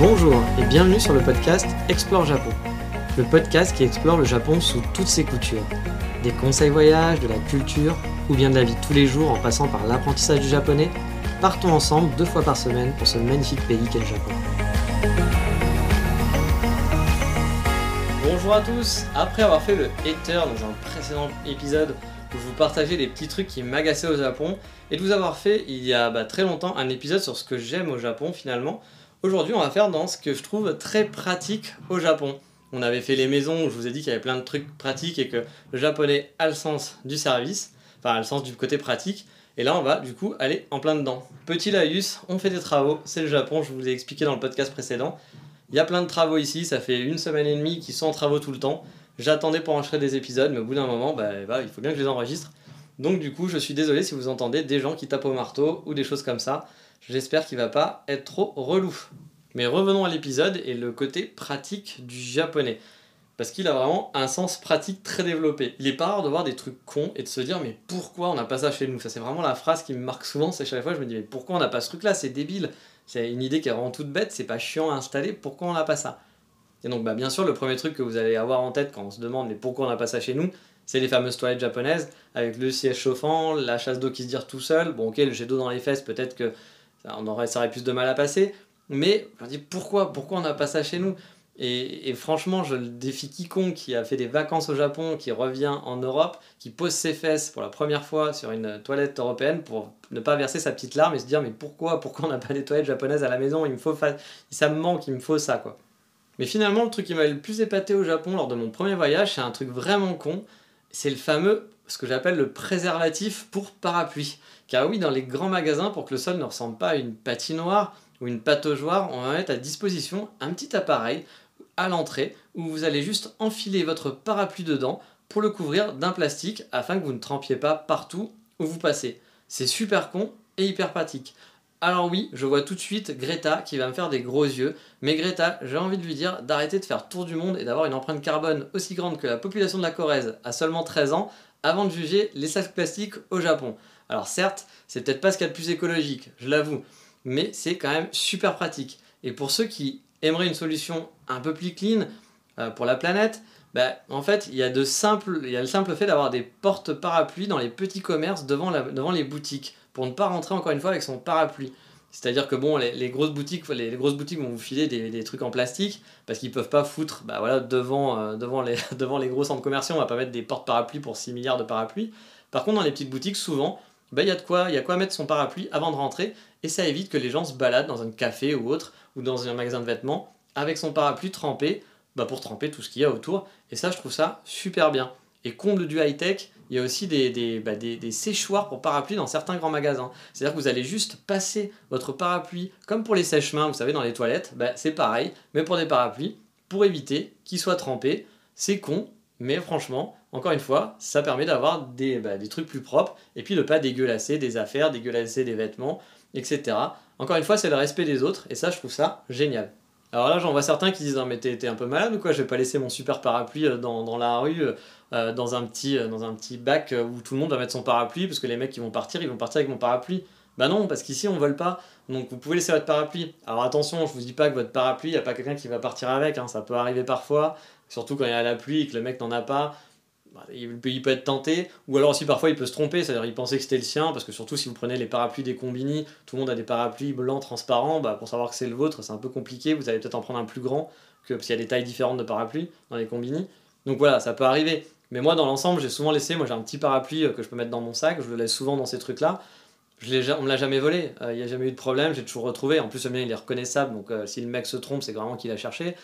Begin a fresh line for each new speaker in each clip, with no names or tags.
Bonjour et bienvenue sur le podcast Explore Japon, le podcast qui explore le Japon sous toutes ses coutures. Des conseils voyages, de la culture ou bien de la vie tous les jours en passant par l'apprentissage du japonais, partons ensemble deux fois par semaine pour ce magnifique pays qu'est le Japon. Bonjour à tous, après avoir fait le hater dans un précédent épisode où je vous partageais les petits trucs qui m'agaçaient au Japon et de vous avoir fait il y a bah, très longtemps un épisode sur ce que j'aime au Japon finalement, Aujourd'hui, on va faire dans ce que je trouve très pratique au Japon. On avait fait les maisons où je vous ai dit qu'il y avait plein de trucs pratiques et que le japonais a le sens du service, enfin a le sens du côté pratique. Et là, on va du coup aller en plein dedans. Petit laïus, on fait des travaux, c'est le Japon, je vous l'ai expliqué dans le podcast précédent. Il y a plein de travaux ici, ça fait une semaine et demie qu'ils sont en travaux tout le temps. J'attendais pour enregistrer des épisodes, mais au bout d'un moment, bah, bah, il faut bien que je les enregistre. Donc du coup, je suis désolé si vous entendez des gens qui tapent au marteau ou des choses comme ça. J'espère qu'il va pas être trop relou. Mais revenons à l'épisode et le côté pratique du japonais. Parce qu'il a vraiment un sens pratique très développé. Il est pas rare de voir des trucs cons et de se dire mais pourquoi on n'a pas ça chez nous? Ça c'est vraiment la phrase qui me marque souvent, c'est chaque fois je me dis mais pourquoi on n'a pas ce truc là C'est débile. C'est une idée qui est vraiment toute bête, c'est pas chiant à installer, pourquoi on n'a pas ça? Et donc bah, bien sûr le premier truc que vous allez avoir en tête quand on se demande mais pourquoi on n'a pas ça chez nous, c'est les fameuses toilettes japonaises avec le siège chauffant, la chasse d'eau qui se tire tout seul. Bon ok le jet d'eau dans les fesses peut-être que on aurait, ça aurait plus de mal à passer. Mais me dis pourquoi Pourquoi on n'a pas ça chez nous? Et, franchement, je défie quiconque qui a fait des vacances au Japon, qui revient en Europe, qui pose ses fesses pour la première fois sur une toilette européenne pour ne pas verser sa petite larme et se dire mais pourquoi Pourquoi on n'a pas des toilettes japonaises à la maison? Il me faut ça me manque, il me faut ça quoi. Mais finalement, le truc qui m'a le plus épaté au Japon lors de mon premier voyage, c'est un truc vraiment con. C'est le fameux, ce que j'appelle le préservatif pour parapluie. Car oui, dans les grands magasins, pour que le sol ne ressemble pas à une patinoire ou une pataugeoire, on va mettre à disposition un petit appareil à l'entrée où vous allez juste enfiler votre parapluie dedans pour le couvrir d'un plastique afin que vous ne trempiez pas partout où vous passez. C'est super con et hyper pratique. Alors oui, je vois tout de suite Greta qui va me faire des gros yeux, mais Greta, j'ai envie de lui dire d'arrêter de faire tour du monde et d'avoir une empreinte carbone aussi grande que la population de la Corrèze à seulement 13 ans avant de juger les sacs plastiques au Japon. Alors certes, c'est peut-être pas ce qu'il y a de plus écologique, je l'avoue, mais c'est quand même super pratique. Et pour ceux qui aimeraient une solution un peu plus clean euh, pour la planète, bah, en fait, il y, a y a le simple fait d'avoir des portes parapluies dans les petits commerces devant les boutiques, pour ne pas rentrer encore une fois avec son parapluie. C'est-à-dire que bon, les, grosses boutiques, vont vous filer des, trucs en plastique parce qu'ils peuvent pas foutre, bah voilà, devant, euh, les, gros centres commerciaux, on va pas mettre des portes parapluies pour 6 milliards de parapluies. Par contre, dans les petites boutiques, souvent, bah, il y a quoi, y a quoi mettre son parapluie avant de rentrer et ça évite que les gens se baladent dans un café ou autre ou dans un magasin de vêtements avec son parapluie trempé bah, pour tremper tout ce qu'il y a autour et ça je trouve ça super bien. Et comble du high-tech, il y a aussi bah, des, séchoirs pour parapluie dans certains grands magasins. C'est-à-dire que vous allez juste passer votre parapluie, comme pour les sèches-mains, vous savez, dans les toilettes, bah, c'est pareil, mais pour des parapluies, pour éviter qu'ils soient trempés. C'est con, mais franchement, encore une fois, ça permet d'avoir des, bah, trucs plus propres et puis de pas dégueulasser des affaires, dégueulasser des vêtements, etc. Encore une fois, c'est le respect des autres et ça, je trouve ça génial. Alors là, j'en vois certains qui disent mais t'es un peu malade ou quoi Je vais pas laisser mon super parapluie euh, dans, la rue, euh, dans, un petit, euh, dans un petit bac où tout le monde va mettre son parapluie parce que les mecs qui vont partir, ils vont partir avec mon parapluie. Bah non, parce qu'ici on vole pas. Donc vous pouvez laisser votre parapluie. Alors attention, je vous dis pas que votre parapluie, il n'y a pas quelqu'un qui va partir avec. Hein. Ça peut arriver parfois, surtout quand il y a la pluie et que le mec n'en a pas. Bah, il peut, être tenté, ou alors aussi parfois il peut se tromper, c'est-à-dire il pensait que c'était le sien, parce que surtout si vous prenez les parapluies des combini, tout le monde a des parapluies blancs transparents, bah, pour savoir que c'est le vôtre c'est un peu compliqué, vous allez peut-être en prendre un plus grand, que, parce qu'il y a des tailles différentes de parapluies dans les combini. Donc voilà, ça peut arriver. Mais moi dans l'ensemble j'ai souvent laissé, moi j'ai un petit parapluie euh, que je peux mettre dans mon sac, je le laisse souvent dans ces trucs-là. Je on me l'a jamais volé, euh, il n'y a jamais eu de problème, j'ai toujours retrouvé. En plus, le mien il est reconnaissable, donc euh, si le mec se trompe, c'est vraiment qu'il a cherché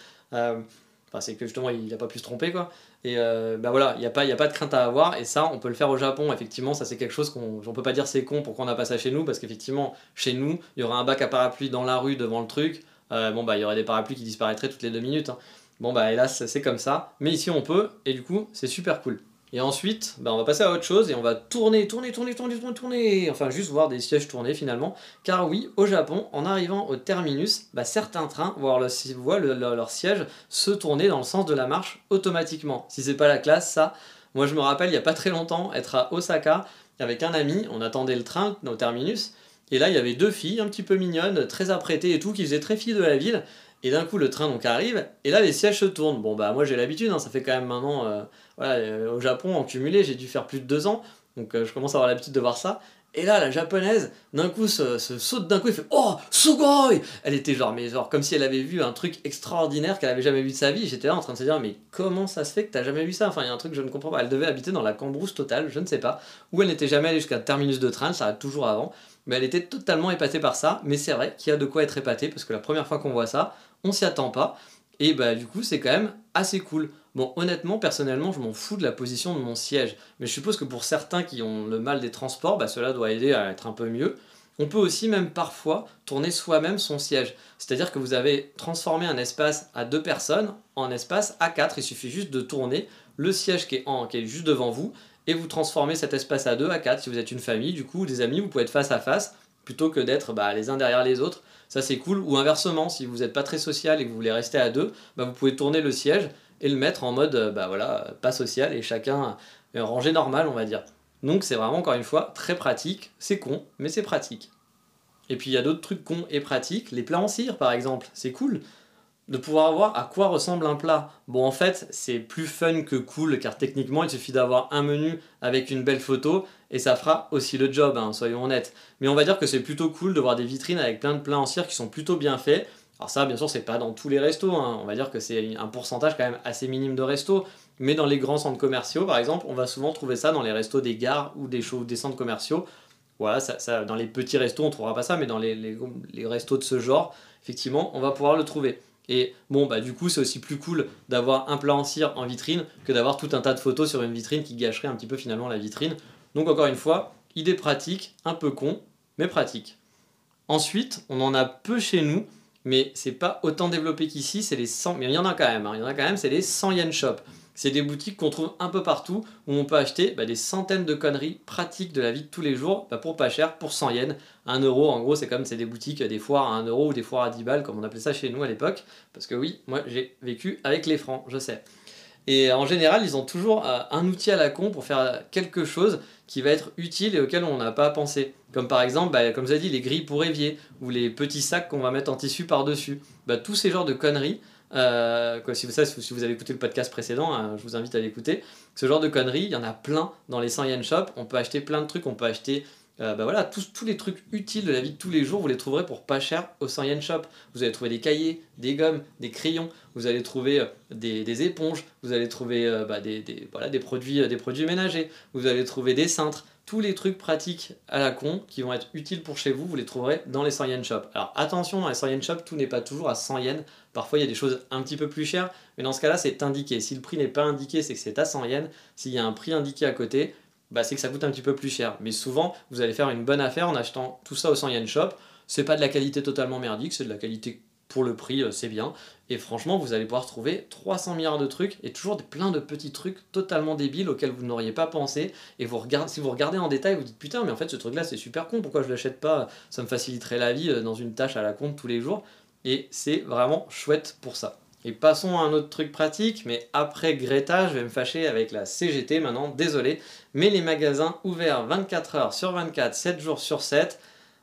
C'est que justement, il n'a pas pu se tromper, quoi. Et euh, bah voilà, il n'y a, pas, y a pas de crainte à avoir. Et ça, on peut le faire au Japon. Effectivement, ça, c'est quelque chose qu'on on peut pas dire c'est con, pourquoi on n'a pas ça chez nous. Parce qu'effectivement, chez nous, il y aura un bac à parapluie dans la rue devant le truc. Euh, bon, bah, il y aurait des parapluies qui disparaîtraient toutes les deux minutes. hein. Bon, bah, hélas, c'est comme ça. Mais ici, on peut. Et du coup, c'est super cool. Et ensuite, bah, on va passer à autre chose et on va tourner, tourner, tourner, tourner, tourner, tourner. Enfin, juste voir des sièges tourner finalement. Car oui, au Japon, en arrivant au terminus, bah, certains trains voient, leur, siège se tourner dans le sens de la marche automatiquement. Si c'est pas la classe, ça. Moi, je me rappelle, il y a pas très longtemps, être à Osaka avec un ami. On attendait le train au terminus. Et là, il y avait deux filles un petit peu mignonnes, très apprêtées et tout, qui faisaient très filles de la ville. Et d'un coup, le train donc arrive, et là, les sièges se tournent. Bon, bah, moi, j'ai l'habitude, hein, ça fait quand même maintenant, euh, voilà, euh, au Japon, en cumulé, j'ai dû faire plus de deux ans, donc euh, je commence à avoir l'habitude de voir ça. Et là, la japonaise, d'un coup, se, saute d'un coup, et fait Oh, sugoi Elle était genre, mais genre, comme si elle avait vu un truc extraordinaire qu'elle avait jamais vu de sa vie. J'étais là en train de se dire, mais comment ça se fait que t'as jamais vu ça? Enfin, il y a un truc que je ne comprends pas. Elle devait habiter dans la cambrousse totale, je ne sais pas, où elle n'était jamais allée jusqu'à terminus de train, ça va toujours avant. Mais elle était totalement épatée par ça. Mais c'est vrai qu'il y a de quoi être épaté, parce que la première fois qu'on voit ça, on s'y attend pas. Et bah, du coup, c'est quand même assez cool. Bon, honnêtement, personnellement, je m'en fous de la position de mon siège. Mais je suppose que pour certains qui ont le mal des transports, bah, cela doit aider à être un peu mieux. On peut aussi même parfois tourner soi-même son siège. C'est-à-dire que vous avez transformé un espace à deux personnes en espace à quatre. Il suffit juste de tourner le siège qui est, qui est juste devant vous et vous transformez cet espace à deux à quatre. Si vous êtes une famille, du coup, des amis, vous pouvez être face à face plutôt que d'être bah, les uns derrière les autres. Ça c'est cool. Ou inversement, si vous n'êtes pas très social et que vous voulez rester à deux, bah, vous pouvez tourner le siège et le mettre en mode euh, bah, voilà, pas social et chacun euh, rangé normal, on va dire. Donc c'est vraiment encore une fois très pratique. C'est con, mais c'est pratique. Et puis il y a d'autres trucs cons et pratiques. Les plats en cire par exemple, c'est cool de pouvoir voir à quoi ressemble un plat. Bon, en fait, c'est plus fun que cool, car techniquement, il suffit d'avoir un menu avec une belle photo, et ça fera aussi le job, hein, soyons honnêtes. Mais on va dire que c'est plutôt cool de voir des vitrines avec plein de plats en cire qui sont plutôt bien faits. Alors ça, bien sûr, c'est pas dans tous les restos, hein. on va dire que c'est un pourcentage quand même assez minime de restos, mais dans les grands centres commerciaux, par exemple, on va souvent trouver ça dans les restos des gares ou des, shows, des centres commerciaux. Voilà, dans les petits restos, on trouvera pas ça, mais dans les, les- les restos de ce genre, effectivement, on va pouvoir le trouver. Et bon, bah du coup, c'est aussi plus cool d'avoir un plat en cire en vitrine que d'avoir tout un tas de photos sur une vitrine qui gâcherait un petit peu finalement la vitrine. Donc encore une fois, idée pratique, un peu con, mais pratique. Ensuite, on en a peu chez nous, mais c'est pas autant développé qu'ici, c'est les 100, mais il y en a quand même, hein, il y en a quand même, c'est les 100 yen shop. C'est des boutiques qu'on trouve un peu partout où on peut acheter bah, des centaines de conneries pratiques de la vie de tous les jours bah, pour pas cher, pour 100 yens. 1 euro, en gros, c'est comme c'est des boutiques, des foires à 1 euro ou des foires à 10 balles, comme on appelait ça chez nous à l'époque. Parce que oui, moi j'ai vécu avec les francs, je sais. Et en général, ils ont toujours euh, un outil à la con pour faire quelque chose qui va être utile et auquel on n'a pas pensé. Comme par exemple, bah, comme j'ai dit, les grilles pour évier ou les petits sacs qu'on va mettre en tissu par-dessus. Bah, tous ces genres de conneries, euh, si, vous, avez écouté le podcast précédent, hein, je vous invite à l'écouter. Ce genre de conneries, il y en a plein dans les 100 yen shop. On peut acheter plein de trucs, on peut acheter euh, bah voilà, tous, les trucs utiles de la vie de tous les jours, vous les trouverez pour pas cher au 100 yen shop. Vous allez trouver des cahiers, des gommes, des crayons, vous allez trouver euh, des, éponges, vous allez trouver euh, bah, euh, des produits ménagers, vous allez trouver des cintres. Tous les trucs pratiques à la con qui vont être utiles pour chez vous, vous les trouverez dans les 100 yen shop. Alors attention, dans les 100 yen shop, tout n'est pas toujours à 100 yens. Parfois, il y a des choses un petit peu plus chères, mais dans ce cas-là, c'est indiqué. Si le prix n'est pas indiqué, c'est que c'est à 100 yens. S'il y a un prix indiqué à côté, bah, c'est que ça coûte un petit peu plus cher. Mais souvent, vous allez faire une bonne affaire en achetant tout ça au 100 yen shop. C'est pas de la qualité totalement merdique, c'est de la qualité pour le prix, euh, c'est bien. Et franchement, vous allez pouvoir trouver 300 milliards de trucs et toujours plein de petits trucs totalement débiles auxquels vous n'auriez pas pensé. Et si vous regardez en détail, vous dites putain, mais en fait, ce truc-là, c'est super con, pourquoi je l'achète pas? Ça me faciliterait la vie euh, dans une tâche à la compte tous les jours. Et c'est vraiment chouette pour ça. Et passons à un autre truc pratique, mais après Greta, je vais me fâcher avec la CGT maintenant, désolé. Mais les magasins ouverts 24 heures sur 24, 7 jours sur 7,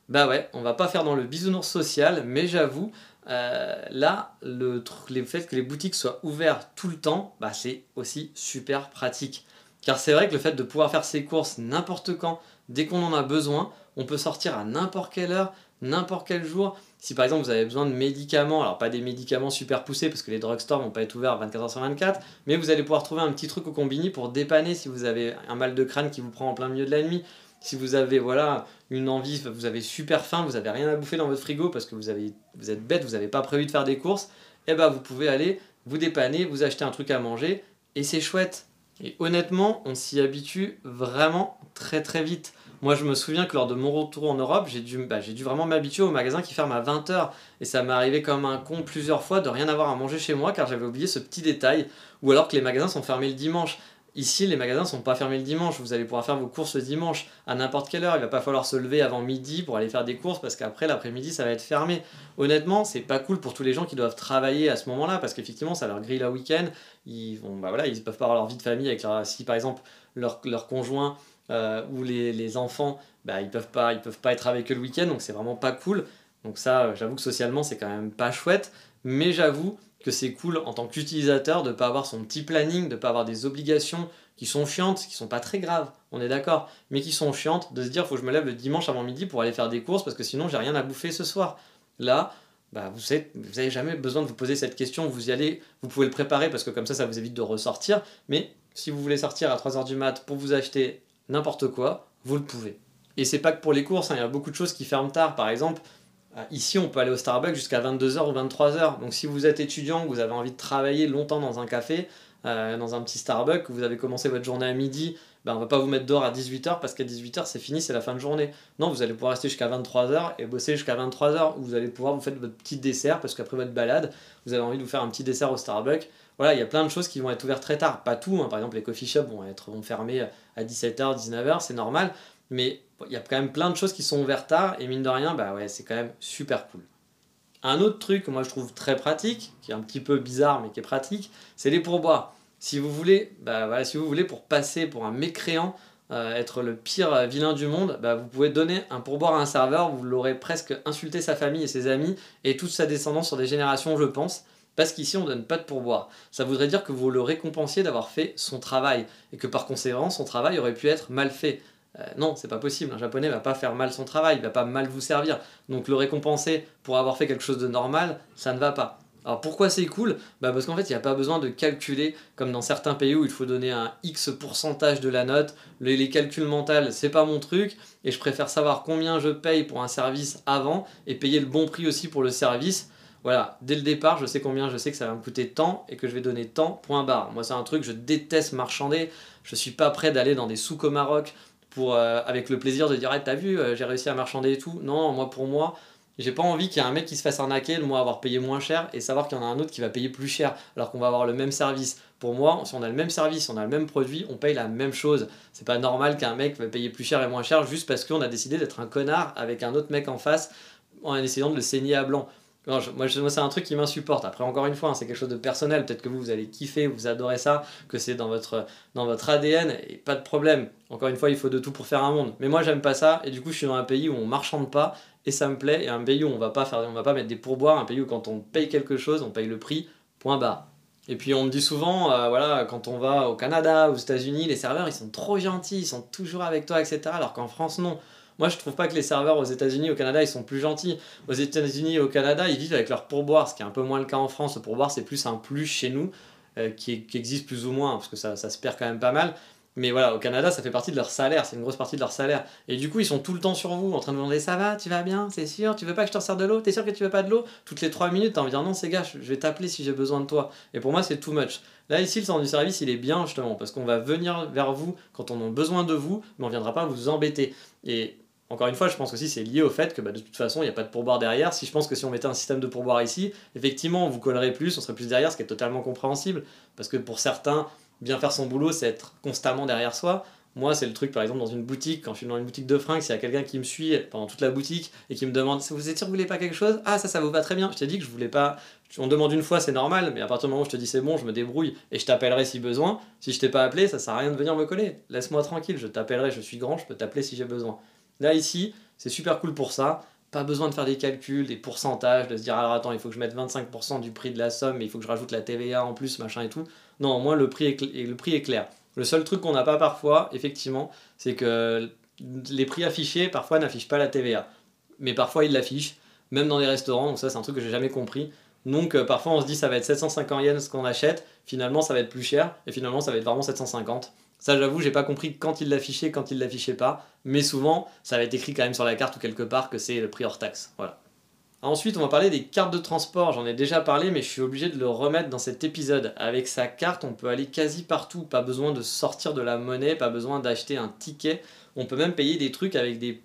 bah ouais, on va pas faire dans le bisounours social, mais j'avoue, euh, là, le, le fait que les boutiques soient ouvertes tout le temps, bah c'est aussi super pratique. Car c'est vrai que le fait de pouvoir faire ses courses n'importe quand, dès qu'on en a besoin, on peut sortir à n'importe quelle heure, n'importe quel jour. Si par exemple vous avez besoin de médicaments, alors pas des médicaments super poussés parce que les drugstores vont pas être ouverts 24h sur 24, mais vous allez pouvoir trouver un petit truc au combini pour dépanner si vous avez un mal de crâne qui vous prend en plein milieu de la nuit. Si vous avez voilà une envie, vous avez super faim, vous avez rien à bouffer dans votre frigo parce que vous, avez, vous êtes bête, vous n'avez pas prévu de faire des courses, et ben vous pouvez aller vous dépannez, vous achetez un truc à manger, et c'est chouette. Et honnêtement, on s'y habitue vraiment très très vite. Moi, je me souviens que lors de mon retour en Europe, j'ai dû, bah, vraiment m'habituer au magasin qui ferme à 20h. Et ça m'est arrivé comme un con plusieurs fois de rien avoir à manger chez moi car j'avais oublié ce petit détail. Ou alors que les magasins sont fermés le dimanche. Ici, les magasins sont pas fermés le dimanche. Vous allez pouvoir faire vos courses le dimanche à n'importe quelle heure. Il va pas falloir se lever avant midi pour aller faire des courses parce qu'après l'après-midi, ça va être fermé. Honnêtement, c'est pas cool pour tous les gens qui doivent travailler à ce moment-là parce qu'effectivement, ça leur grille le week-end. Ils vont, bah voilà, ils peuvent pas avoir leur vie de famille avec leur, si par exemple leur conjoint euh, ou les, les, enfants, bah, ils peuvent pas, ils peuvent pas être avec eux le week-end, donc c'est vraiment pas cool. Donc ça, j'avoue que socialement, c'est quand même pas chouette. Mais j'avoue que c'est cool en tant qu'utilisateur de pas avoir son petit planning, de pas avoir des obligations qui sont chiantes, qui sont pas très graves, on est d'accord, mais qui sont chiantes, de se dire faut que je me lève le dimanche avant midi pour aller faire des courses parce que sinon j'ai rien à bouffer ce soir. Là, bah vous n'avez vous jamais besoin de vous poser cette question, vous y allez, vous pouvez le préparer parce que comme ça ça vous évite de ressortir, mais si vous voulez sortir à 3h du mat pour vous acheter n'importe quoi, vous le pouvez. Et c'est pas que pour les courses, hein, il y a beaucoup de choses qui ferment tard, par exemple, euh, Ici, on peut aller au Starbucks jusqu'à 22h ou 23h. Donc, si vous êtes étudiant, vous avez envie de travailler longtemps dans un café, euh, dans un petit Starbucks, vous avez commencé votre journée à midi, ben, on va pas vous mettre dehors à 18h parce qu'à 18h, c'est fini, c'est la fin de journée. Non, vous allez pouvoir rester jusqu'à 23h et bosser jusqu'à 23h. Vous allez pouvoir vous faire votre petit dessert parce qu'après votre balade, vous avez envie de vous faire un petit dessert au Starbucks. Voilà, il y a plein de choses qui vont être ouvertes très tard. Pas tout, hein. par exemple, les coffee shops vont être vont fermer à 17h, 19h, c'est normal. Mais il y a quand même plein de choses qui sont ouvertes tard et mine de rien, bah ouais, c'est quand même super cool. Un autre truc que moi je trouve très pratique, qui est un petit peu bizarre mais qui est pratique, c'est les pourboires. Si vous voulez, bah voilà, si vous voulez pour passer pour un mécréant, euh, être le pire vilain du monde, bah vous pouvez donner un pourboire à un serveur, vous l'aurez presque insulté sa famille et ses amis et toute sa descendance sur des générations, je pense. Parce qu'ici, on ne donne pas de pourboire. Ça voudrait dire que vous le récompensiez d'avoir fait son travail, et que par conséquent, son travail aurait pu être mal fait. Euh, non, c'est pas possible. Un japonais va pas faire mal son travail, il va pas mal vous servir. Donc le récompenser pour avoir fait quelque chose de normal, ça ne va pas. Alors pourquoi c'est cool? Bah Parce qu'en fait, il n'y a pas besoin de calculer comme dans certains pays où il faut donner un X pourcentage de la note. Les, calculs mentaux, c'est pas mon truc. Et je préfère savoir combien je paye pour un service avant et payer le bon prix aussi pour le service. Voilà, dès le départ, je sais combien je sais que ça va me coûter tant et que je vais donner tant, point barre. Moi, c'est un truc, je déteste marchander. Je suis pas prêt d'aller dans des souks au Maroc pour, euh, avec le plaisir de dire ah, T'as vu, euh, j'ai réussi à marchander et tout. Non, moi, pour moi, j'ai pas envie qu'il y ait un mec qui se fasse arnaquer, le moi avoir payé moins cher et savoir qu'il y en a un autre qui va payer plus cher alors qu'on va avoir le même service. Pour moi, si on a le même service, on a le même produit, on paye la même chose. C'est pas normal qu'un mec va payer plus cher et moins cher juste parce qu'on a décidé d'être un connard avec un autre mec en face en essayant de le saigner à blanc. Moi, c'est un truc qui m'insupporte. Après, encore une fois, hein, c'est quelque chose de personnel. Peut-être que vous, vous allez kiffer, vous adorez ça, que c'est dans votre, dans votre ADN, et pas de problème. Encore une fois, il faut de tout pour faire un monde. Mais moi, j'aime pas ça, et du coup, je suis dans un pays où on marchande pas, et ça me plaît, et un pays où on va pas faire, on va pas mettre des pourboires, un pays où quand on paye quelque chose, on paye le prix, point barre. Et puis on me dit souvent, euh, voilà, quand on va au Canada, aux États-Unis, les serveurs ils sont trop gentils, ils sont toujours avec toi, etc. Alors qu'en France, non. Moi, je trouve pas que les serveurs aux États-Unis, au Canada, ils sont plus gentils. Aux États-Unis au Canada, ils vivent avec leur pourboire, ce qui est un peu moins le cas en France. Le pourboire, c'est plus un plus chez nous, euh, qui, existe plus ou moins, parce que ça, ça se perd quand même pas mal. Mais voilà, au Canada, ça fait partie de leur salaire, c'est une grosse partie de leur salaire. Et du coup, ils sont tout le temps sur vous, en train de vous demander Ça va, tu vas bien, c'est sûr, tu veux pas que je te resserre de l'eau? T'es sûr que tu veux pas de l'eau? Toutes les 3 minutes, t'as envie de dire Non, c'est gars, je vais t'appeler si j'ai besoin de toi. Et pour moi, c'est too much. Là, ici, le centre du service, il est bien justement, parce qu'on va venir vers vous quand on a besoin de vous, mais on viendra pas vous embêter. Et encore une fois, je pense aussi c'est lié au fait que bah, de toute façon, il n'y a pas de pourboire derrière. Si je pense que si on mettait un système de pourboire ici, effectivement, on vous collerait plus, on serait plus derrière, ce qui est totalement compréhensible. Parce que pour certains, bien faire son boulot, c'est être constamment derrière soi. Moi, c'est le truc, par exemple, dans une boutique, quand je suis dans une boutique de fringues, s'il y a quelqu'un qui me suit pendant toute la boutique et qui me demande Vous êtes sûr que vous voulez pas quelque chose? Ah, ça, ça vous va très bien. Je t'ai dit que je voulais pas. On demande une fois, c'est normal, mais à partir du moment où je te dis c'est bon, je me débrouille et je t'appellerai si besoin. Si je t'ai pas appelé, ça sert à rien de venir me coller. Laisse-moi tranquille, je t'appellerai, je suis grand, je peux t'appeler si j'ai besoin. Là, ici, c'est super cool pour ça. Pas besoin de faire des calculs, des pourcentages, de se dire alors attends, il faut que je mette 25% du prix de la somme, mais il faut que je rajoute la TVA en plus, machin et tout. Non, au moins le prix est, le prix est clair. Le seul truc qu'on n'a pas parfois, effectivement, c'est que les prix affichés parfois n'affichent pas la TVA. Mais parfois ils l'affichent, même dans les restaurants, donc ça c'est un truc que j'ai jamais compris. Donc euh, parfois on se dit ça va être 750 yens ce qu'on achète, finalement ça va être plus cher, et finalement ça va être vraiment 750. Ça, j'avoue, j'ai pas compris quand il l'affichait, quand il l'affichait pas. Mais souvent, ça va être écrit quand même sur la carte ou quelque part que c'est le prix hors taxe. Voilà. Ensuite, on va parler des cartes de transport. J'en ai déjà parlé, mais je suis obligé de le remettre dans cet épisode. Avec sa carte, on peut aller quasi partout. Pas besoin de sortir de la monnaie, pas besoin d'acheter un ticket. On peut même payer des trucs avec des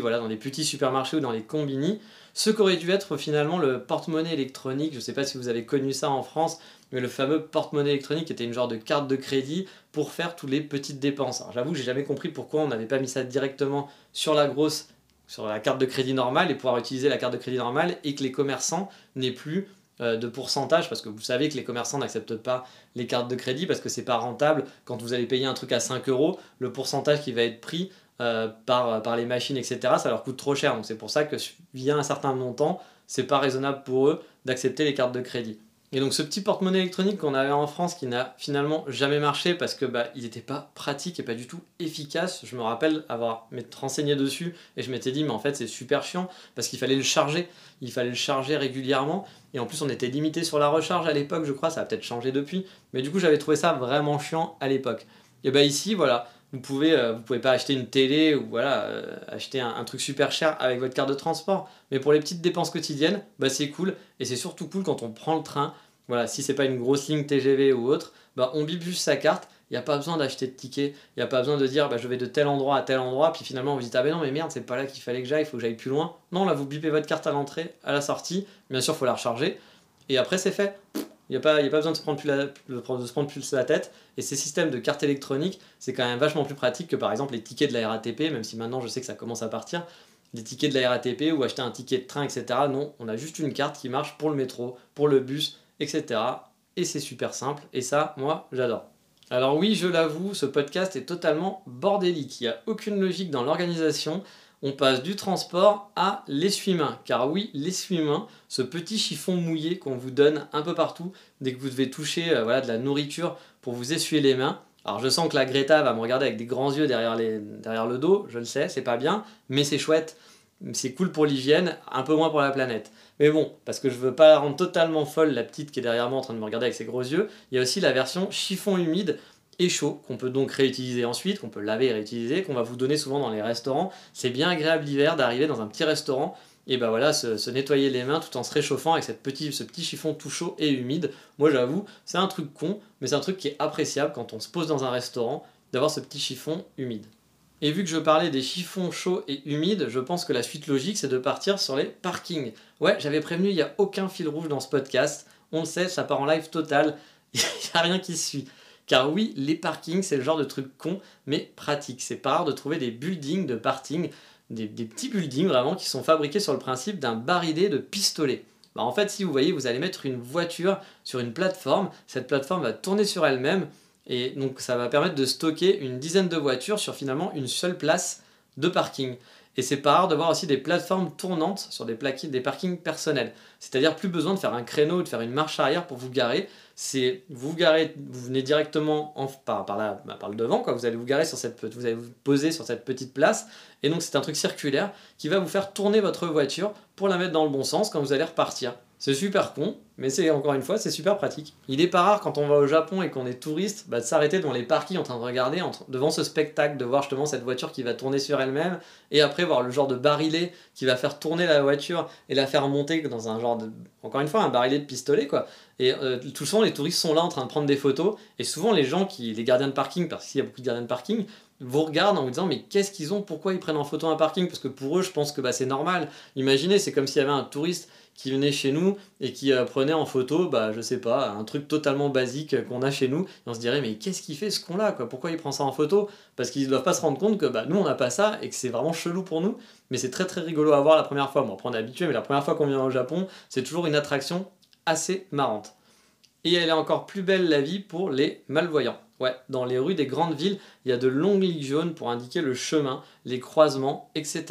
voilà, dans des petits supermarchés ou dans les combini. Ce qu'aurait dû être finalement le porte-monnaie électronique, je ne sais pas si vous avez connu ça en France, mais le fameux porte-monnaie électronique était une genre de carte de crédit pour faire toutes les petites dépenses. J'avoue que j'ai jamais compris pourquoi on n'avait pas mis ça directement sur la grosse sur la carte de crédit normale et pouvoir utiliser la carte de crédit normale et que les commerçants n'aient plus euh, de pourcentage parce que vous savez que les commerçants n'acceptent pas les cartes de crédit parce que c'est pas rentable quand vous allez payer un truc à 5 euros le pourcentage qui va être pris euh, par, par les machines etc ça leur coûte trop cher. Donc c'est pour ça que via un certain montant c'est pas raisonnable pour eux d'accepter les cartes de crédit. Et donc ce petit porte-monnaie électronique qu'on avait en France qui n'a finalement jamais marché parce que bah, il n'était pas pratique et pas du tout efficace. Je me rappelle avoir m'être renseigné dessus et je m'étais dit mais en fait c'est super chiant parce qu'il fallait le charger, il fallait le charger régulièrement. Et en plus on était limité sur la recharge à l'époque je crois, ça a peut-être changé depuis, mais du coup j'avais trouvé ça vraiment chiant à l'époque. Et bah ici voilà, vous pouvez, euh, vous pouvez pas acheter une télé ou voilà, euh, acheter un, truc super cher avec votre carte de transport. Mais pour les petites dépenses quotidiennes, bah c'est cool. Et c'est surtout cool quand on prend le train. Voilà, si c'est pas une grosse ligne TGV ou autre, bah on bip juste sa carte. Il n'y a pas besoin d'acheter de ticket. Il n'y a pas besoin de dire bah, je vais de tel endroit à tel endroit. Puis finalement, vous dites ah ben non, mais merde, c'est pas là qu'il fallait que j'aille, il faut que j'aille plus loin. Non, là, vous bipez votre carte à l'entrée, à la sortie. Bien sûr, faut la recharger. Et après, c'est fait. Il n'y a, pas, a pas besoin de se, prendre plus la, de se prendre plus la tête. Et ces systèmes de cartes électroniques, c'est quand même vachement plus pratique que par exemple les tickets de la RATP, même si maintenant je sais que ça commence à partir. Les tickets de la RATP ou acheter un ticket de train, etc. Non, on a juste une carte qui marche pour le métro, pour le bus, etc. Et c'est super simple. Et ça, moi, j'adore. Alors oui, je l'avoue, ce podcast est totalement bordélique. Il n'y a aucune logique dans l'organisation on passe du transport à l'essuie-main. Car oui, l'essuie-main, ce petit chiffon mouillé qu'on vous donne un peu partout dès que vous devez toucher euh, de la nourriture pour vous essuyer les mains. Alors je sens que la Greta va me regarder avec des grands yeux derrière, derrière le dos, je le sais, c'est pas bien, mais c'est chouette, c'est cool pour l'hygiène, un peu moins pour la planète. Mais bon, parce que je veux pas la rendre totalement folle, la petite qui est derrière moi en train de me regarder avec ses gros yeux, il y a aussi la version chiffon humide et chaud, qu'on peut donc réutiliser ensuite, qu'on peut laver et réutiliser, qu'on va vous donner souvent dans les restaurants. C'est bien agréable l'hiver d'arriver dans un petit restaurant et ben voilà, se, nettoyer les mains tout en se réchauffant avec ce petit chiffon tout chaud et humide. Moi j'avoue, c'est un truc con, mais c'est un truc qui est appréciable quand on se pose dans un restaurant, d'avoir ce petit chiffon humide. Et vu que je parlais des chiffons chauds et humides, je pense que la suite logique c'est de partir sur les parkings. Ouais, j'avais prévenu, il n'y a aucun fil rouge dans ce podcast. On le sait, ça part en live total, il n'y a rien qui suit. Car oui, les parkings, c'est le genre de truc con, mais pratique. C'est pas rare de trouver des buildings de parking, des, petits buildings vraiment qui sont fabriqués sur le principe d'un baridé de pistolets. Bah, en fait, si vous voyez, vous allez mettre une voiture sur une plateforme, cette plateforme va tourner sur elle-même, et donc ça va permettre de stocker une dizaine de voitures sur finalement une seule place de parking. Et c'est pas rare de voir aussi des plateformes tournantes sur des, parkings personnels. C'est-à-dire plus besoin de faire un créneau ou de faire une marche arrière pour vous garer. C'est vous vous venez directement bah, par le devant, quoi. vous allez vous garer sur cette, vous allez vous poser sur cette petite place. Et donc c'est un truc circulaire qui va vous faire tourner votre voiture pour la mettre dans le bon sens quand vous allez repartir. C'est super con, mais c'est encore une fois, c'est super pratique. Il est pas rare quand on va au Japon et qu'on est touriste, bah, de s'arrêter devant les parkings en train de regarder, devant ce spectacle, de voir justement cette voiture qui va tourner sur elle-même, et après voir le genre de barillet qui va faire tourner la voiture et la faire monter dans un genre de, encore une fois, un barillet de pistolet quoi. Et euh, tout souvent les touristes sont là en train de prendre des photos, et souvent les gens qui, les gardiens de parking, parce qu'il y a beaucoup de gardiens de parking, vous regardent en vous disant mais qu'est-ce qu'ils ont, pourquoi ils prennent en photo un parking? Parce que pour eux, je pense que bah, c'est normal. Imaginez, c'est comme s'il y avait un touriste qui venait chez nous et qui euh, prenait en photo, bah, je sais pas, un truc totalement basique qu'on a chez nous, et on se dirait, mais qu'est-ce qu'il fait ce con-là quoi? Pourquoi il prend ça en photo? Parce qu'ils ne doivent pas se rendre compte que bah, nous, on n'a pas ça et que c'est vraiment chelou pour nous, mais c'est très très rigolo à voir la première fois. Bon, après, on est habitué, mais la première fois qu'on vient au Japon, c'est toujours une attraction assez marrante. Et elle est encore plus belle la vie pour les malvoyants. Ouais, dans les rues des grandes villes, il y a de longues lignes jaunes pour indiquer le chemin, les croisements, etc.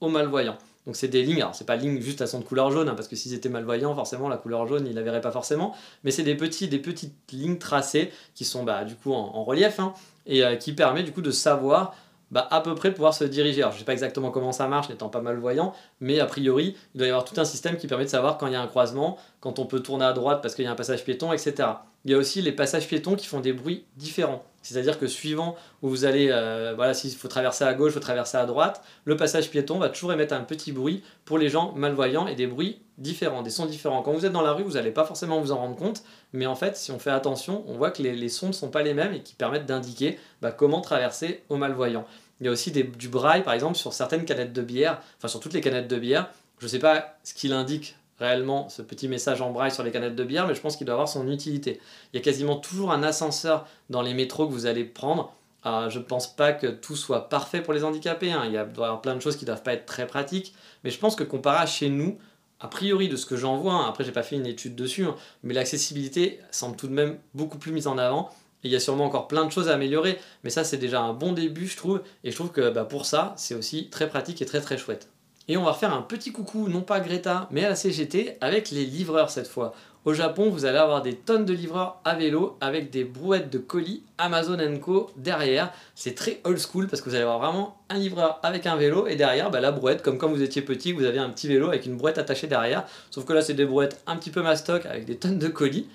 aux malvoyants. Donc c'est des lignes, alors c'est pas lignes juste à son de couleur jaune, hein, parce que s'ils étaient malvoyants, forcément la couleur jaune, ils la verraient pas forcément, mais c'est des, petits, des petites lignes tracées qui sont bah, du coup en, relief, hein, et euh, qui permet du coup de savoir bah, à peu près pouvoir se diriger. Alors je sais pas exactement comment ça marche, n'étant pas malvoyant, mais a priori, il doit y avoir tout un système qui permet de savoir quand il y a un croisement, quand on peut tourner à droite parce qu'il y a un passage piéton, etc. Il y a aussi les passages piétons qui font des bruits différents. C'est-à-dire que suivant où vous allez, euh, voilà, s'il faut traverser à gauche, il faut traverser à droite, le passage piéton va toujours émettre un petit bruit pour les gens malvoyants et des bruits différents, des sons différents. Quand vous êtes dans la rue, vous n'allez pas forcément vous en rendre compte, mais en fait, si on fait attention, on voit que les, sons ne sont pas les mêmes et qui permettent d'indiquer bah, comment traverser aux malvoyants. Il y a aussi du braille, par exemple, sur certaines canettes de bière, enfin sur toutes les canettes de bière. Je ne sais pas ce qu'il indique réellement ce petit message en braille sur les canettes de bière, mais je pense qu'il doit avoir son utilité. Il y a quasiment toujours un ascenseur dans les métros que vous allez prendre. Euh, je ne pense pas que tout soit parfait pour les handicapés. Hein. Il y a, doit y avoir plein de choses qui ne doivent pas être très pratiques. Mais je pense que comparé à chez nous, a priori de ce que j'en vois, hein, après j'ai pas fait une étude dessus, hein, mais l'accessibilité semble tout de même beaucoup plus mise en avant. Et il y a sûrement encore plein de choses à améliorer, mais ça c'est déjà un bon début je trouve, et je trouve que bah, pour ça c'est aussi très pratique et très très chouette. Et on va faire un petit coucou, non pas à Greta, mais à la CGT, avec les livreurs cette fois. Au Japon, vous allez avoir des tonnes de livreurs à vélo avec des brouettes de colis Amazon Co derrière. C'est très old school parce que vous allez avoir vraiment un livreur avec un vélo et derrière bah, la brouette, comme quand vous étiez petit, vous aviez un petit vélo avec une brouette attachée derrière. Sauf que là, c'est des brouettes un petit peu mastoc avec des tonnes de colis.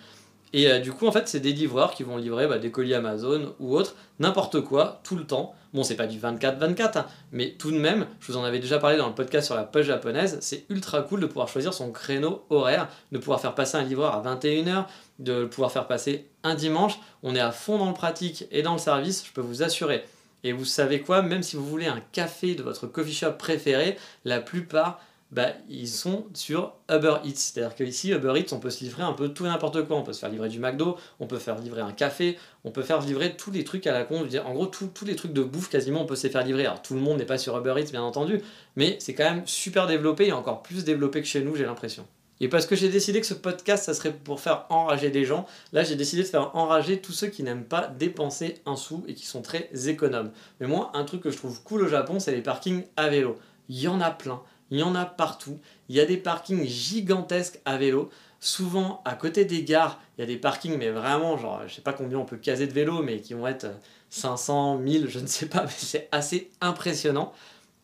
Et euh, du coup, en fait, c'est des livreurs qui vont livrer bah, des colis Amazon ou autres, n'importe quoi, tout le temps. Bon, c'est pas du 24-24, hein, mais tout de même, je vous en avais déjà parlé dans le podcast sur la poche japonaise, c'est ultra cool de pouvoir choisir son créneau horaire, de pouvoir faire passer un livreur à 21h, de pouvoir faire passer un dimanche. On est à fond dans le pratique et dans le service, je peux vous assurer. Et vous savez quoi, même si vous voulez un café de votre coffee shop préféré, la plupart bah, ils sont sur Uber Eats. C'est-à-dire qu'ici, Uber Eats, on peut se livrer un peu tout et n'importe quoi. On peut se faire livrer du McDo, on peut faire livrer un café, on peut faire livrer tous les trucs à la con. En gros, tous les trucs de bouffe, quasiment, on peut se faire livrer. Alors, tout le monde n'est pas sur Uber Eats, bien entendu, mais c'est quand même super développé et encore plus développé que chez nous, j'ai l'impression. Et parce que j'ai décidé que ce podcast, ça serait pour faire enrager des gens, là j'ai décidé de faire enrager tous ceux qui n'aiment pas dépenser un sou et qui sont très économes. Mais moi, un truc que je trouve cool au Japon, c'est les parkings à vélo. Il y en a plein il y en a partout. Il y a des parkings gigantesques à vélo. Souvent, à côté des gares, il y a des parkings, mais vraiment, genre, je sais pas combien on peut caser de vélos, mais qui vont être 500, 1000, je ne sais pas, mais c'est assez impressionnant.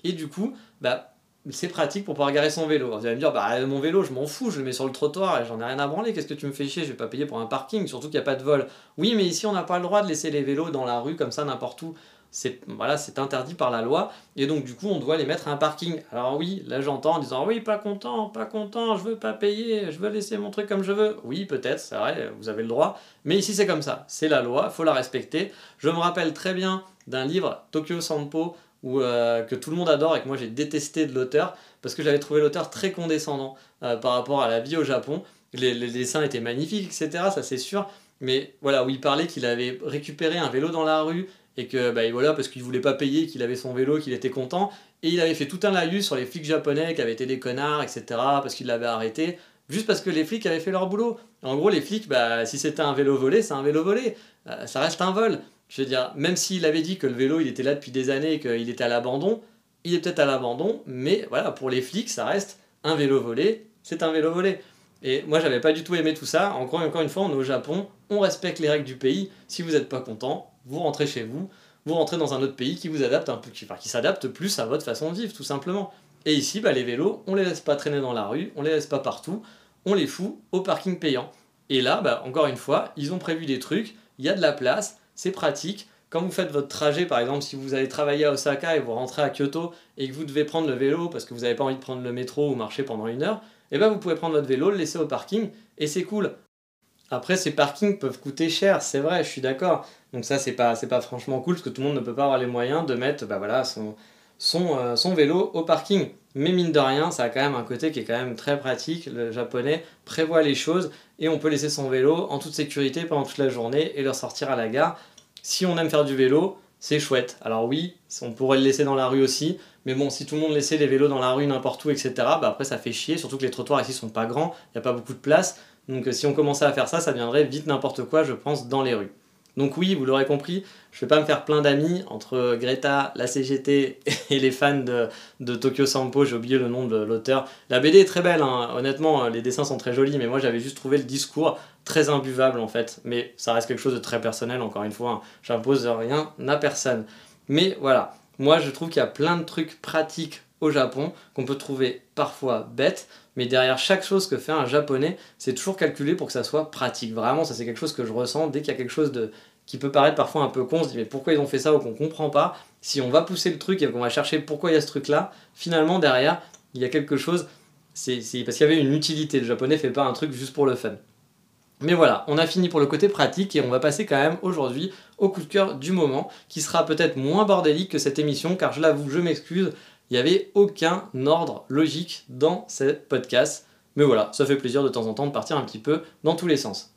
Et du coup, bah, c'est pratique pour pouvoir garer son vélo. Vous allez me dire, bah, mon vélo, je m'en fous, je le mets sur le trottoir et j'en ai rien à branler. Qu'est-ce que tu me fais chier? Je vais pas payer pour un parking, surtout qu'il n'y a pas de vol. Oui, mais ici, on n'a pas le droit de laisser les vélos dans la rue comme ça, n'importe où c'est voilà, interdit par la loi et donc du coup on doit les mettre à un parking. Alors oui, là j'entends en disant oui, pas content, pas content, je veux pas payer, je veux laisser mon truc comme je veux. Oui, peut-être, c'est vrai, vous avez le droit, mais ici c'est comme ça, c'est la loi, faut la respecter. Je me rappelle très bien d'un livre Tokyo Sampo euh, que tout le monde adore et que moi j'ai détesté de l'auteur parce que j'avais trouvé l'auteur très condescendant euh, par rapport à la vie au Japon. Les, les dessins étaient magnifiques, etc. Ça c'est sûr. Mais voilà, où il parlait qu'il avait récupéré un vélo dans la rue et que bah, voilà, parce qu'il voulait pas payer, qu'il avait son vélo, qu'il était content, et il avait fait tout un laïus sur les flics japonais qui avaient été des connards, etc., parce qu'il l'avait arrêté, juste parce que les flics avaient fait leur boulot. En gros, les flics, bah, si c'était un vélo volé, c'est un vélo volé, euh, ça reste un vol. Je veux dire, même s'il avait dit que le vélo, il était là depuis des années et qu'il était à l'abandon, il est peut-être à l'abandon, mais voilà, pour les flics, ça reste un vélo volé, c'est un vélo volé. Et moi, j'avais pas du tout aimé tout ça. Encore, encore une fois, on est au Japon, on respecte les règles du pays. Si vous n'êtes pas content, vous rentrez chez vous, vous rentrez dans un autre pays qui vous adapte un peu, qui, qui s'adapte plus à votre façon de vivre, tout simplement. Et ici, bah, les vélos, on les laisse pas traîner dans la rue, on les laisse pas partout, on les fout au parking payant. Et là, bah, encore une fois, ils ont prévu des trucs, il y a de la place, c'est pratique. Quand vous faites votre trajet, par exemple, si vous allez travailler à Osaka et vous rentrez à Kyoto et que vous devez prendre le vélo parce que vous n'avez pas envie de prendre le métro ou marcher pendant une heure, eh ben vous pouvez prendre votre vélo, le laisser au parking et c'est cool. Après, ces parkings peuvent coûter cher, c'est vrai, je suis d'accord. Donc ça, c'est pas, pas franchement cool parce que tout le monde ne peut pas avoir les moyens de mettre bah euh, son vélo au parking. Mais mine de rien, ça a quand même un côté qui est quand même très pratique. Le japonais prévoit les choses et on peut laisser son vélo en toute sécurité pendant toute la journée et le sortir à la gare. Si on aime faire du vélo, c'est chouette. Alors oui, on pourrait le laisser dans la rue aussi, mais bon, si tout le monde laissait les vélos dans la rue n'importe où, etc., bah après ça fait chier, surtout que les trottoirs ici sont pas grands, il n'y a pas beaucoup de place. Donc euh, si on commençait à faire ça, ça viendrait vite n'importe quoi, je pense, dans les rues. Donc oui, vous l'aurez compris, je ne vais pas me faire plein d'amis entre Greta, la CGT et les fans de, Tokyo Sampo, j'ai oublié le nom de l'auteur. La BD est très belle, hein. honnêtement, les dessins sont très jolis, mais moi j'avais juste trouvé le discours très imbuvable en fait. Mais ça reste quelque chose de très personnel, encore une fois, hein. j'impose rien à personne. Mais voilà, moi je trouve qu'il y a plein de trucs pratiques au Japon qu'on peut trouver parfois bêtes, mais derrière chaque chose que fait un japonais, c'est toujours calculé pour que ça soit pratique. Vraiment, ça c'est quelque chose que je ressens dès qu'il y a quelque chose de qui peut paraître parfois un peu con, on se dit mais pourquoi ils ont fait ça ou qu'on comprend pas? Si on va pousser le truc et qu'on va chercher pourquoi il y a ce truc là, finalement derrière il y a quelque chose, c'est parce qu'il y avait une utilité. Le japonais fait pas un truc juste pour le fun. Mais voilà, on a fini pour le côté pratique et on va passer quand même aujourd'hui au coup de cœur du moment, qui sera peut-être moins bordélique que cette émission, car je l'avoue, je m'excuse, il n'y avait aucun ordre logique dans ce podcast. Mais voilà, ça fait plaisir de temps en temps de partir un petit peu dans tous les sens.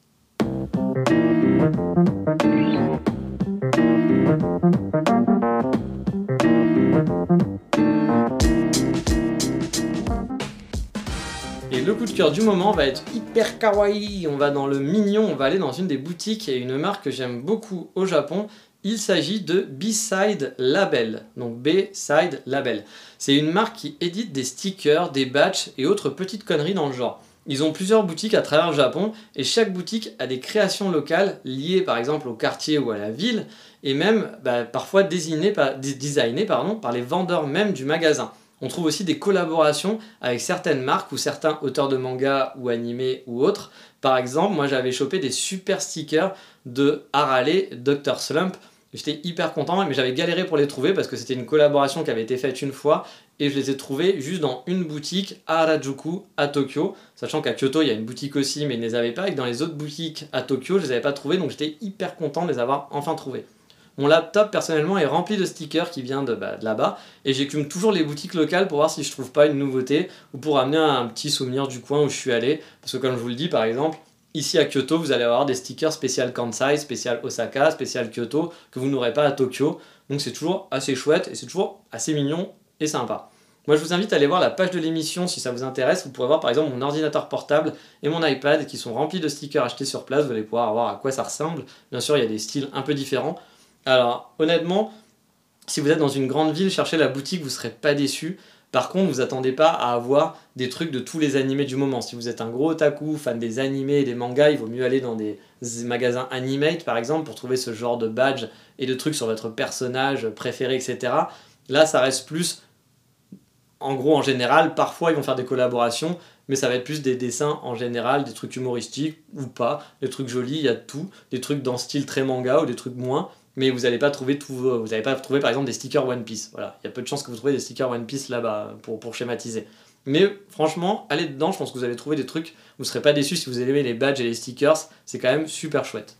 Et le coup de cœur du moment va être hyper kawaii. On va dans le mignon, on va aller dans une des boutiques et une marque que j'aime beaucoup au Japon. Il s'agit de B-Side Label. Donc B-Side Label. C'est une marque qui édite des stickers, des badges et autres petites conneries dans le genre. Ils ont plusieurs boutiques à travers le Japon et chaque boutique a des créations locales liées par exemple au quartier ou à la ville et même bah, parfois designées par les vendeurs même du magasin. On trouve aussi des collaborations avec certaines marques ou certains auteurs de manga ou animés ou autres. Par exemple, moi j'avais chopé des super stickers de Harale, Dr. Slump. J'étais hyper content, mais j'avais galéré pour les trouver parce que c'était une collaboration qui avait été faite une fois et je les ai trouvés juste dans une boutique à Harajuku, à Tokyo. Sachant qu'à Kyoto, il y a une boutique aussi, mais ils ne les avaient pas et que dans les autres boutiques à Tokyo, je les avais pas trouvés donc j'étais hyper content de les avoir enfin trouvés. Mon laptop personnellement est rempli de stickers qui viennent de, bah, là-bas et j'écume toujours les boutiques locales pour voir si je trouve pas une nouveauté ou pour amener un petit souvenir du coin où je suis allé. Parce que comme je vous le dis par exemple, ici à Kyoto vous allez avoir des stickers spécial Kansai, spécial Osaka, spécial Kyoto que vous n'aurez pas à Tokyo. Donc c'est toujours assez chouette et c'est toujours assez mignon et sympa. Moi, je vous invite à aller voir la page de l'émission si ça vous intéresse. Vous pourrez voir par exemple mon ordinateur portable et mon iPad qui sont remplis de stickers achetés sur place. Vous allez pouvoir voir à quoi ça ressemble. Bien sûr, il y a des styles un peu différents. Alors, honnêtement, si vous êtes dans une grande ville, cherchez la boutique, vous ne serez pas déçu. Par contre, vous attendez pas à avoir des trucs de tous les animés du moment. Si vous êtes un gros otaku, fan des animés et des mangas, il vaut mieux aller dans des magasins Animate par exemple pour trouver ce genre de badge et de trucs sur votre personnage préféré, etc. Là, ça reste plus, en gros, en général, parfois ils vont faire des collaborations, mais ça va être plus des dessins en général, des trucs humoristiques ou pas, des trucs jolis, il y a tout, des trucs dans style très manga ou des trucs moins mais vous n'allez pas trouver tout, par exemple des stickers One Piece. Voilà, il y a peu de chances que vous trouviez des stickers One Piece là-bas pour, pour schématiser. Mais franchement, allez dedans, je pense que vous allez trouver des trucs, vous ne serez pas déçus si vous aimez les badges et les stickers, c'est quand même super chouette.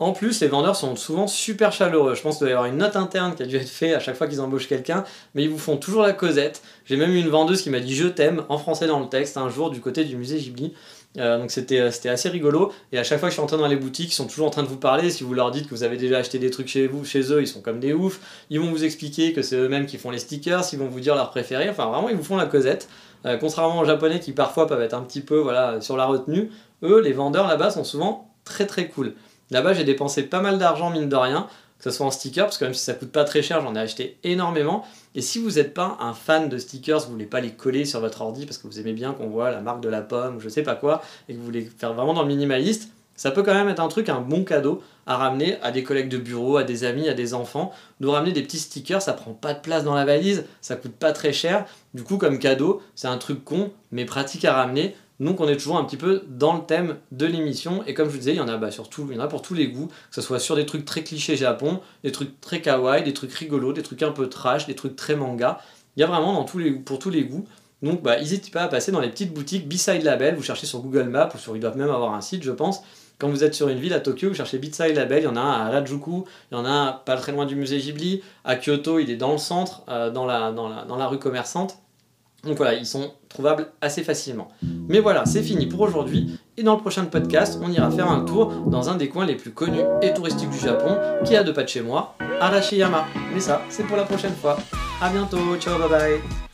En plus, les vendeurs sont souvent super chaleureux. Je pense qu'il doit y avoir une note interne qui a dû être faite à chaque fois qu'ils embauchent quelqu'un, mais ils vous font toujours la causette. J'ai même eu une vendeuse qui m'a dit je t'aime en français dans le texte un jour du côté du musée Ghibli. Euh, donc euh, c'était assez rigolo. Et à chaque fois que je suis entré dans les boutiques, ils sont toujours en train de vous parler. Si vous leur dites que vous avez déjà acheté des trucs chez vous, chez eux, ils sont comme des oufs. Ils vont vous expliquer que c'est eux-mêmes qui font les stickers, ils vont vous dire leur préféré. Enfin, vraiment, ils vous font la causette. Euh, contrairement aux japonais qui parfois peuvent être un petit peu voilà, sur la retenue, eux, les vendeurs là-bas sont souvent très très cool. Là-bas, j'ai dépensé pas mal d'argent, mine de rien, que ce soit en stickers, parce que même si ça coûte pas très cher, j'en ai acheté énormément. Et si vous n'êtes pas un fan de stickers, vous voulez pas les coller sur votre ordi parce que vous aimez bien qu'on voit la marque de la pomme ou je sais pas quoi, et que vous voulez faire vraiment dans le minimaliste, ça peut quand même être un truc, un bon cadeau à ramener à des collègues de bureau, à des amis, à des enfants. De ramener des petits stickers, ça prend pas de place dans la valise, ça coûte pas très cher. Du coup, comme cadeau, c'est un truc con, mais pratique à ramener. Donc on est toujours un petit peu dans le thème de l'émission et comme je vous disais, il y en a bah, surtout, il y en a pour tous les goûts, que ce soit sur des trucs très clichés Japon, des trucs très kawaii, des trucs rigolos, des trucs un peu trash, des trucs très manga. Il y a vraiment dans tous les, pour tous les goûts. Donc bah, n'hésitez pas à passer dans les petites boutiques Beside Label, vous cherchez sur Google Maps ou sur ils doivent même avoir un site je pense. Quand vous êtes sur une ville à Tokyo, vous cherchez Beside Label, il y en a un à Harajuku, il y en a un pas très loin du musée Ghibli, à Kyoto il est dans le centre, euh, dans, la, dans, la, dans la rue commerçante. Donc voilà, ils sont trouvables assez facilement. Mais voilà, c'est fini pour aujourd'hui. Et dans le prochain podcast, on ira faire un tour dans un des coins les plus connus et touristiques du Japon, qui a deux pas de chez moi, Arashiyama. Mais ça, c'est pour la prochaine fois. A bientôt, ciao, bye bye